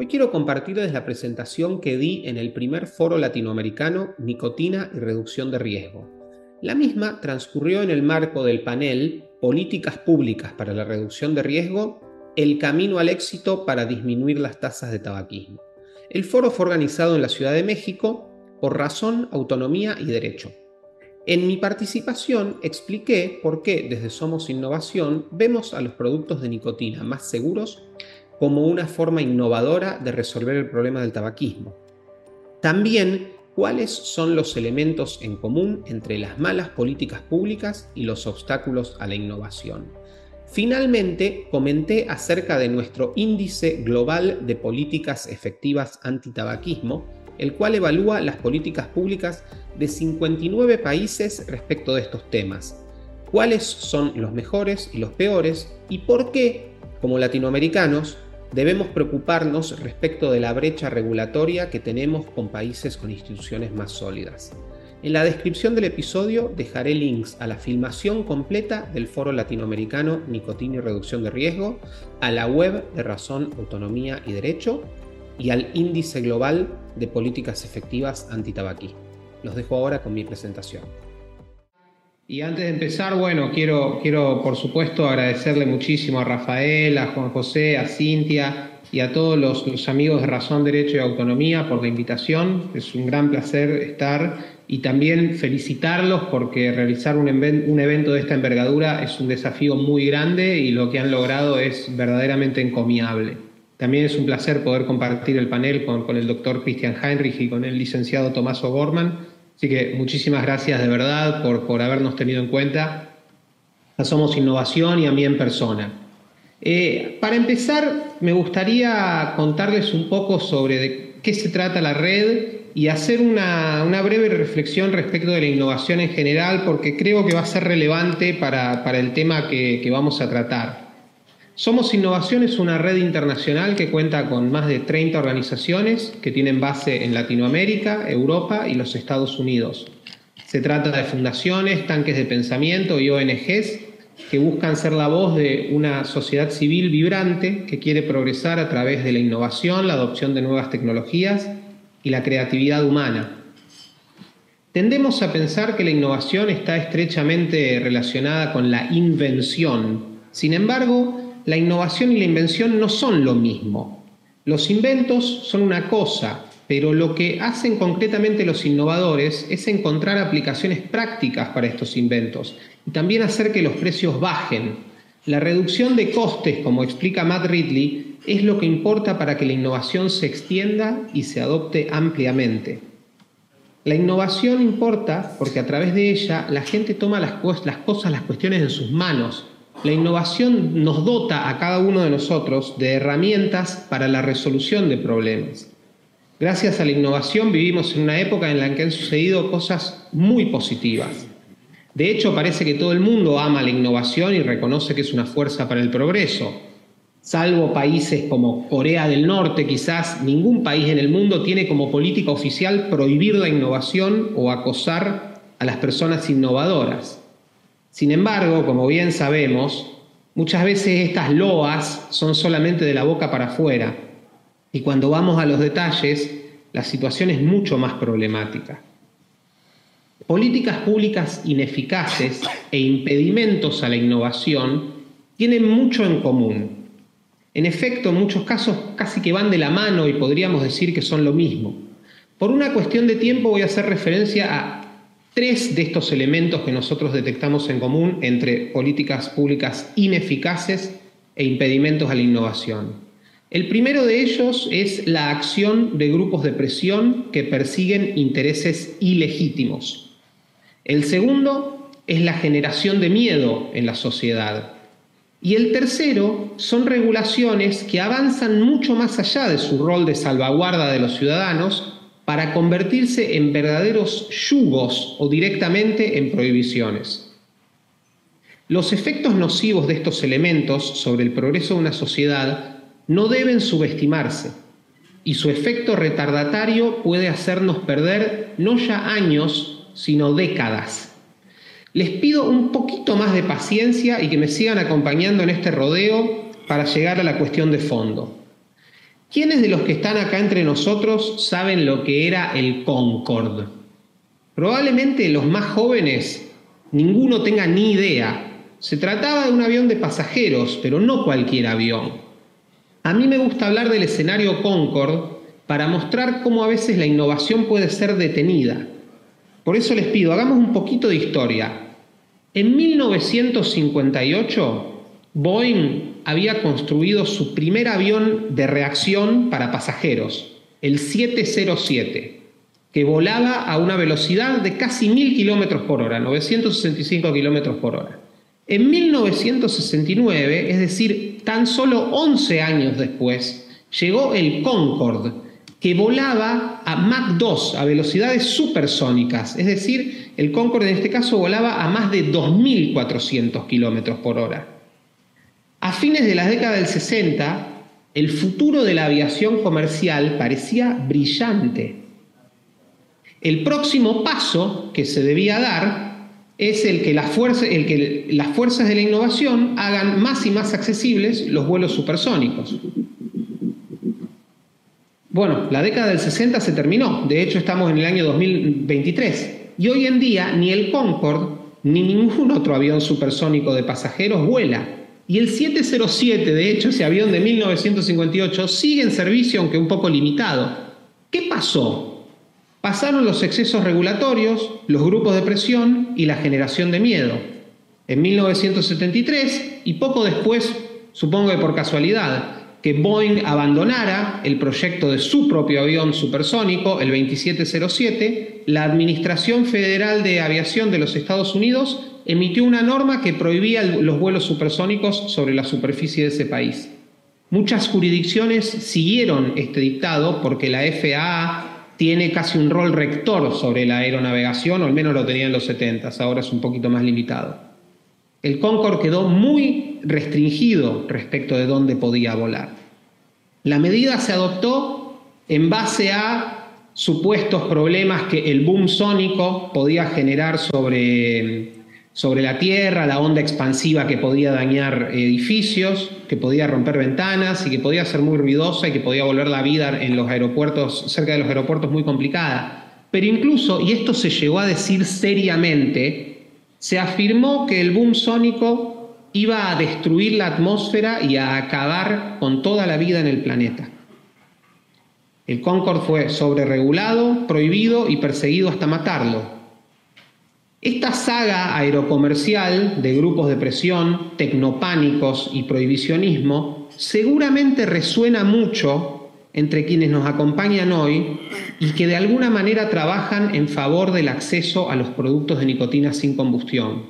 Hoy quiero compartirles la presentación que di en el primer foro latinoamericano Nicotina y Reducción de Riesgo. La misma transcurrió en el marco del panel Políticas Públicas para la Reducción de Riesgo, el camino al éxito para disminuir las tasas de tabaquismo. El foro fue organizado en la Ciudad de México por razón, autonomía y derecho. En mi participación expliqué por qué desde Somos Innovación vemos a los productos de nicotina más seguros como una forma innovadora de resolver el problema del tabaquismo. También cuáles son los elementos en común entre las malas políticas públicas y los obstáculos a la innovación. Finalmente, comenté acerca de nuestro índice global de políticas efectivas antitabaquismo, el cual evalúa las políticas públicas de 59 países respecto de estos temas, cuáles son los mejores y los peores y por qué, como latinoamericanos, debemos preocuparnos respecto de la brecha regulatoria que tenemos con países con instituciones más sólidas. En la descripción del episodio dejaré links a la filmación completa del Foro Latinoamericano Nicotina y Reducción de Riesgo, a la web de Razón, Autonomía y Derecho y al Índice Global de Políticas Efectivas Antitabaquismo. Los dejo ahora con mi presentación. Y antes de empezar, bueno, quiero, quiero por supuesto agradecerle muchísimo a Rafael, a Juan José, a Cintia y a todos los, amigos de Razón, Derecho y Autonomía por la invitación. Es un gran placer estar y también felicitarlos porque realizar un, un evento de esta envergadura es un desafío muy grande y lo que han logrado es verdaderamente encomiable. También es un placer poder compartir el panel con, con el doctor Christian Heinrich y con el licenciado Tomás O'Gorman Así que muchísimas gracias de verdad por, por habernos tenido en cuenta. Somos Innovación y a mí en persona. Eh, para empezar, me gustaría contarles un poco sobre de qué se trata la red y hacer una, una, breve reflexión respecto de la innovación en general, porque creo que va a ser relevante para, para el tema que, que vamos a tratar. Somos Innovación es una red internacional que cuenta con más de 30 organizaciones que tienen base en Latinoamérica, Europa y los Estados Unidos. Se trata de fundaciones, tanques de pensamiento y ONGs que buscan ser la voz de una sociedad civil vibrante que quiere progresar a través de la innovación, la adopción de nuevas tecnologías y la creatividad humana. Tendemos a pensar que la innovación está estrechamente relacionada con la invención. Sin embargo, la innovación y la invención no son lo mismo. Los inventos son una cosa, pero lo que hacen concretamente los innovadores es encontrar aplicaciones prácticas para estos inventos y también hacer que los precios bajen. La reducción de costes, como explica Matt Ridley, es lo que importa para que la innovación se extienda y se adopte ampliamente. La innovación importa porque a través de ella la gente toma las, cosas, las cuestiones en sus manos la innovación nos dota a cada uno de nosotros de herramientas para la resolución de problemas. Gracias a la innovación vivimos en una época en la que han sucedido cosas muy positivas. De hecho, parece que todo el mundo ama la innovación y reconoce que es una fuerza para el progreso. Salvo países como Corea del Norte, quizás ningún país en el mundo tiene como política oficial prohibir la innovación o acosar a las personas innovadoras. Sin embargo, como bien sabemos, muchas veces estas loas son solamente de la boca para afuera y cuando vamos a los detalles, la situación es mucho más problemática. Políticas públicas ineficaces e impedimentos a la innovación tienen mucho en común. En efecto, en muchos casos casi que van de la mano y podríamos decir que son lo mismo. Por una cuestión de tiempo voy a hacer referencia a tres de estos elementos que nosotros detectamos en común entre políticas públicas ineficaces e impedimentos a la innovación. El primero de ellos es la acción de grupos de presión que persiguen intereses ilegítimos. El segundo es la generación de miedo en la sociedad. Y el tercero son regulaciones que avanzan mucho más allá de su rol de salvaguarda de los ciudadanos para convertirse en verdaderos yugos o directamente en prohibiciones. Los efectos nocivos de estos elementos sobre el progreso de una sociedad no deben subestimarse y su efecto retardatario puede hacernos perder no ya años, sino décadas. Les pido un poquito más de paciencia y que me sigan acompañando en este rodeo para llegar a la cuestión de fondo. ¿Quiénes de los que están acá entre nosotros saben lo que era el Concorde? Probablemente los más jóvenes, ninguno tenga ni idea. Se trataba de un avión de pasajeros, pero no cualquier avión. A mí me gusta hablar del escenario Concord para mostrar cómo a veces la innovación puede ser detenida. Por eso les pido, hagamos un poquito de historia. En 1958, Boeing había construido su primer avión de reacción para pasajeros, el 707, que volaba a una velocidad de casi 1000 kilómetros por hora, 965 kilómetros por hora. En 1969, es decir, tan solo 11 años después, llegó el Concorde, que volaba a Mach 2, a velocidades supersónicas, es decir, el Concorde en este caso volaba a más de 2.400 kilómetros por hora. A fines de la década del 60, el futuro de la aviación comercial parecía brillante. El próximo paso que se debía dar es el que, las fuerzas, el que las fuerzas de la innovación hagan más y más accesibles los vuelos supersónicos. Bueno, la década del 60 se terminó, de hecho estamos en el año 2023, y hoy en día ni el Concorde ni ningún otro avión supersónico de pasajeros vuela. Y el 707, de hecho, ese avión de 1958, sigue en servicio aunque un poco limitado. ¿Qué pasó? Pasaron los excesos regulatorios, los grupos de presión y la generación de miedo. En 1973, y poco después, supongo que por casualidad, que Boeing abandonara el proyecto de su propio avión supersónico, el 2707, la Administración Federal de Aviación de los Estados Unidos emitió una norma que prohibía los vuelos supersónicos sobre la superficie de ese país. Muchas jurisdicciones siguieron este dictado porque la FAA tiene casi un rol rector sobre la aeronavegación, o al menos lo tenía en los 70, ahora es un poquito más limitado. El Concorde quedó muy restringido respecto de dónde podía volar. La medida se adoptó en base a supuestos problemas que el boom sónico podía generar sobre sobre la tierra, la onda expansiva que podía dañar edificios, que podía romper ventanas y que podía ser muy ruidosa y que podía volver la vida en los aeropuertos, cerca de los aeropuertos muy complicada. Pero incluso, y esto se llegó a decir seriamente, se afirmó que el boom sónico iba a destruir la atmósfera y a acabar con toda la vida en el planeta. El Concorde fue sobreregulado, prohibido y perseguido hasta matarlo, esta saga aerocomercial de grupos de presión, tecnopánicos y prohibicionismo seguramente resuena mucho entre quienes nos acompañan hoy y que de alguna manera trabajan en favor del acceso a los productos de nicotina sin combustión.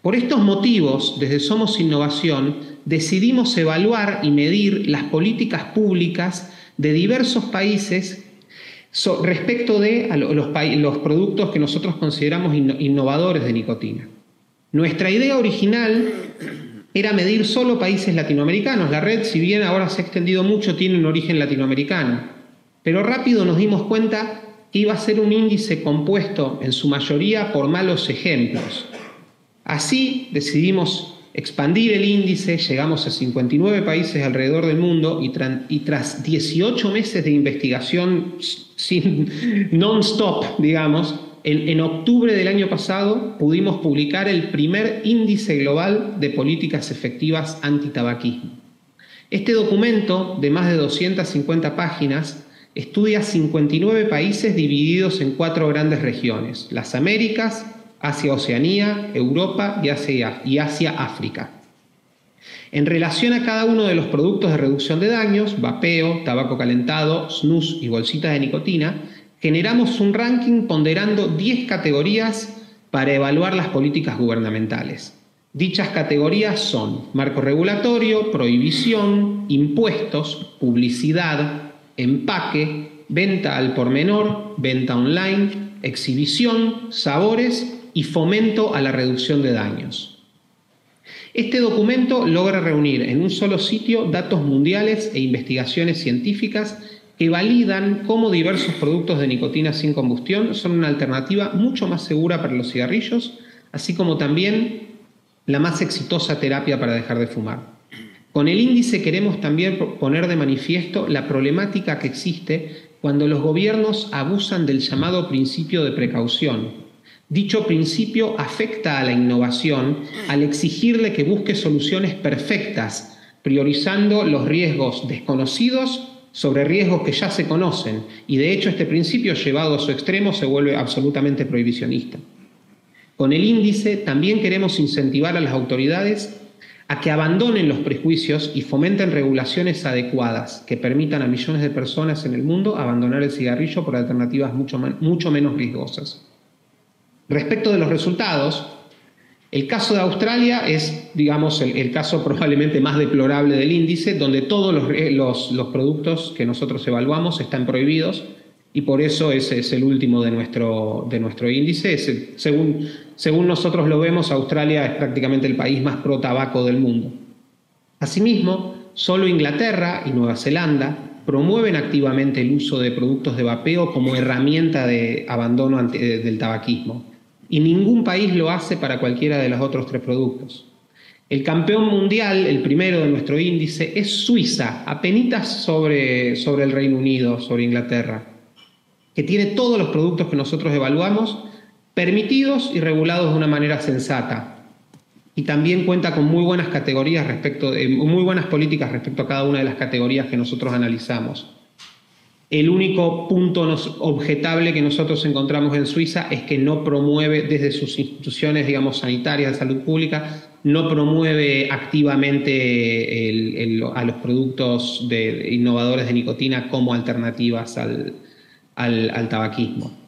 Por estos motivos, desde Somos Innovación, decidimos evaluar y medir las políticas públicas de diversos países respecto de los, productos que nosotros consideramos innovadores de nicotina. Nuestra idea original era medir solo países latinoamericanos. La red, si bien ahora se ha extendido mucho, tiene un origen latinoamericano. Pero rápido nos dimos cuenta que iba a ser un índice compuesto en su mayoría por malos ejemplos. Así decidimos expandir el índice, llegamos a 59 países alrededor del mundo y, tras 18 meses de investigación non-stop, digamos, en, en, octubre del año pasado pudimos publicar el primer índice global de políticas efectivas antitabaquismo. Este documento, de más de 250 páginas, estudia 59 países divididos en cuatro grandes regiones, las Américas, Asia-Oceanía, Europa y Asia-África. En relación a cada uno de los productos de reducción de daños, vapeo, tabaco calentado, snus y bolsitas de nicotina, generamos un ranking ponderando 10 categorías para evaluar las políticas gubernamentales. Dichas categorías son marco regulatorio, prohibición, impuestos, publicidad, empaque, venta al por menor, venta online, exhibición, sabores y fomento a la reducción de daños. Este documento logra reunir en un solo sitio datos mundiales e investigaciones científicas que validan cómo diversos productos de nicotina sin combustión son una alternativa mucho más segura para los cigarrillos, así como también la más exitosa terapia para dejar de fumar. Con el índice queremos también poner de manifiesto la problemática que existe cuando los gobiernos abusan del llamado principio de precaución. Dicho principio afecta a la innovación al exigirle que busque soluciones perfectas, priorizando los riesgos desconocidos sobre riesgos que ya se conocen, y de hecho este principio llevado a su extremo se vuelve absolutamente prohibicionista. Con el índice también queremos incentivar a las autoridades a que abandonen los prejuicios y fomenten regulaciones adecuadas que permitan a millones de personas en el mundo abandonar el cigarrillo por alternativas mucho, mucho menos riesgosas. Respecto de los resultados, el caso de Australia es, digamos, el, caso probablemente más deplorable del índice, donde todos los, los, productos que nosotros evaluamos están prohibidos y por eso ese es el último de nuestro, de nuestro índice. según, según nosotros lo vemos, Australia es prácticamente el país más pro tabaco del mundo. Asimismo, solo Inglaterra y Nueva Zelanda promueven activamente el uso de productos de vapeo como herramienta de abandono del tabaquismo y ningún país lo hace para cualquiera de los otros tres productos. El campeón mundial, el primero de nuestro índice, es Suiza, apenas sobre, sobre el Reino Unido, sobre Inglaterra, que tiene todos los productos que nosotros evaluamos permitidos y regulados de una manera sensata. Y también cuenta con muy buenas categorías respecto de, muy buenas políticas respecto a cada una de las categorías que nosotros analizamos. El único punto objetable que nosotros encontramos en Suiza es que no promueve desde sus instituciones, digamos, sanitarias de salud pública, no promueve activamente a los productos de, innovadores de nicotina como alternativas al, al tabaquismo.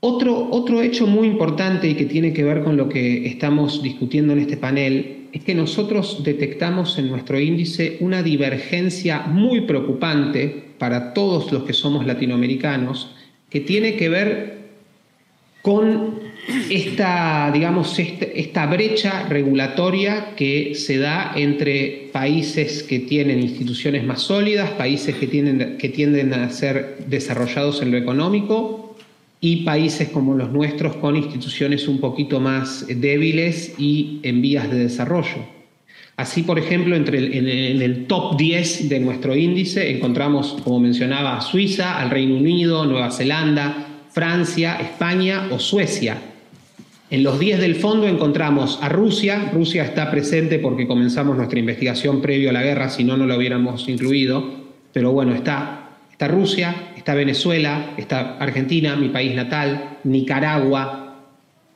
Otro, otro hecho muy importante y que tiene que ver con lo que estamos discutiendo en este panel es que nosotros detectamos en nuestro índice una divergencia muy preocupante para todos los que somos latinoamericanos, que tiene que ver con esta, digamos, este, esta brecha regulatoria que se da entre países que tienen instituciones más sólidas, países que tienden, que tienden a ser desarrollados en lo económico y países como los nuestros con instituciones un poquito más débiles y en vías de desarrollo. Así, por ejemplo, entre en, el top 10 de nuestro índice encontramos, como mencionaba, a Suiza, al Reino Unido, Nueva Zelanda, Francia, España o Suecia. En los 10 del fondo encontramos a Rusia. Rusia está presente porque comenzamos nuestra investigación previo a la guerra, si no, no lo hubiéramos incluido. Pero bueno, está Está Rusia, está Venezuela, está Argentina, mi país natal, Nicaragua,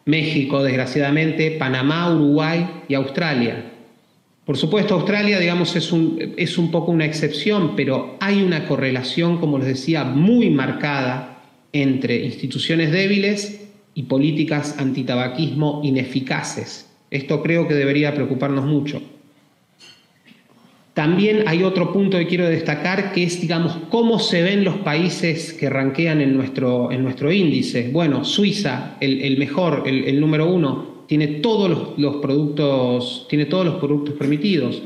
México, desgraciadamente, Panamá, Uruguay y Australia. Por supuesto, Australia, digamos, es un, es un poco una excepción, pero hay una correlación, como les decía, muy marcada entre instituciones débiles y políticas antitabaquismo ineficaces. Esto creo que debería preocuparnos mucho. También hay otro punto que quiero destacar, que es, digamos, cómo se ven los países que ranquean en nuestro, en nuestro índice. Bueno, Suiza, el, mejor, el, número uno, tiene todos los, productos, tiene todos los productos permitidos.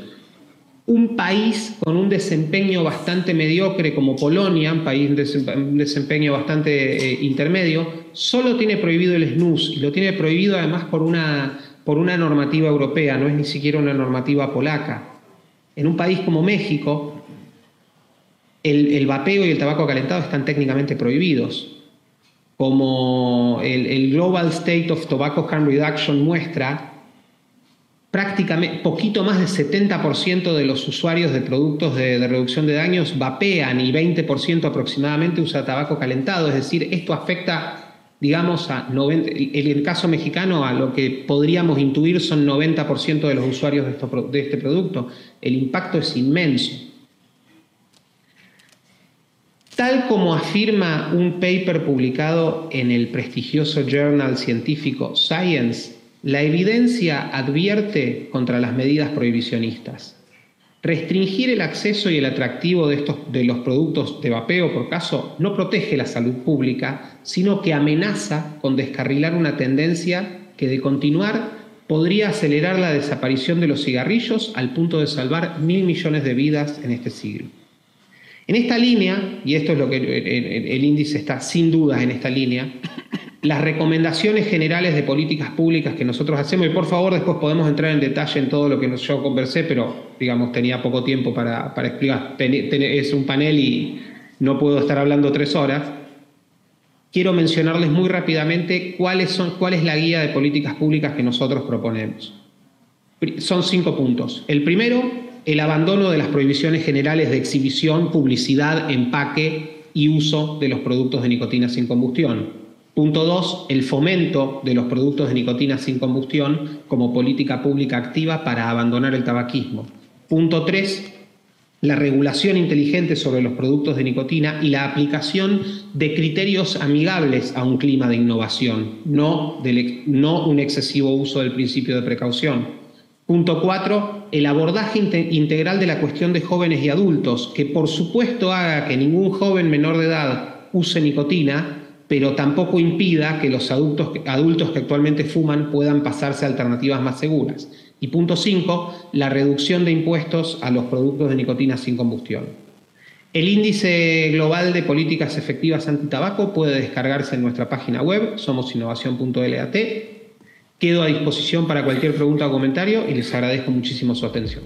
Un país con un desempeño bastante mediocre como Polonia, un país de desempeño bastante eh, intermedio, solo tiene prohibido el snus y lo tiene prohibido además por una, por una normativa europea, no es ni siquiera una normativa polaca. En un país como México, el, vapeo y el tabaco calentado están técnicamente prohibidos. Como el, Global State of Tobacco Harm Reduction muestra, prácticamente poquito más del 70% de los usuarios de productos de, reducción de daños vapean y 20% aproximadamente usa tabaco calentado. Es decir, esto afecta, digamos, a 90, en el caso mexicano a lo que podríamos intuir son 90% de los usuarios de, de este producto. El impacto es inmenso. Tal como afirma un paper publicado en el prestigioso journal científico Science, la evidencia advierte contra las medidas prohibicionistas. Restringir el acceso y el atractivo de, estos, de los productos de vapeo, por caso, no protege la salud pública, sino que amenaza con descarrilar una tendencia que de continuar podría acelerar la desaparición de los cigarrillos al punto de salvar mil millones de vidas en este siglo. En esta línea, y esto es lo que el, índice está sin duda en esta línea, las recomendaciones generales de políticas públicas que nosotros hacemos, y por favor después podemos entrar en detalle en todo lo que yo conversé, pero digamos tenía poco tiempo para, explicar, es un panel y no puedo estar hablando tres horas, quiero mencionarles muy rápidamente cuáles son, cuál es la guía de políticas públicas que nosotros proponemos. Son cinco puntos. El primero, el abandono de las prohibiciones generales de exhibición, publicidad, empaque y uso de los productos de nicotina sin combustión. Punto dos, el fomento de los productos de nicotina sin combustión como política pública activa para abandonar el tabaquismo. Punto tres, la regulación inteligente sobre los productos de nicotina y la aplicación de criterios amigables a un clima de innovación, no, no un excesivo uso del principio de precaución. Punto cuatro, el abordaje integral de la cuestión de jóvenes y adultos, que por supuesto haga que ningún joven menor de edad use nicotina, pero tampoco impida que los adultos, adultos que actualmente fuman puedan pasarse a alternativas más seguras. Y punto 5, la reducción de impuestos a los productos de nicotina sin combustión. El índice global de políticas efectivas antitabaco puede descargarse en nuestra página web, somosinnovación.lat. Quedo a disposición para cualquier pregunta o comentario y les agradezco muchísimo su atención.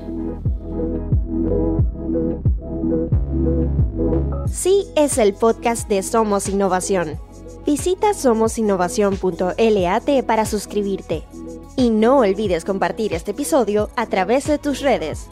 Sí es el podcast de Somos Innovación. Visita somosinnovación.lat para suscribirte. Y no olvides compartir este episodio a través de tus redes.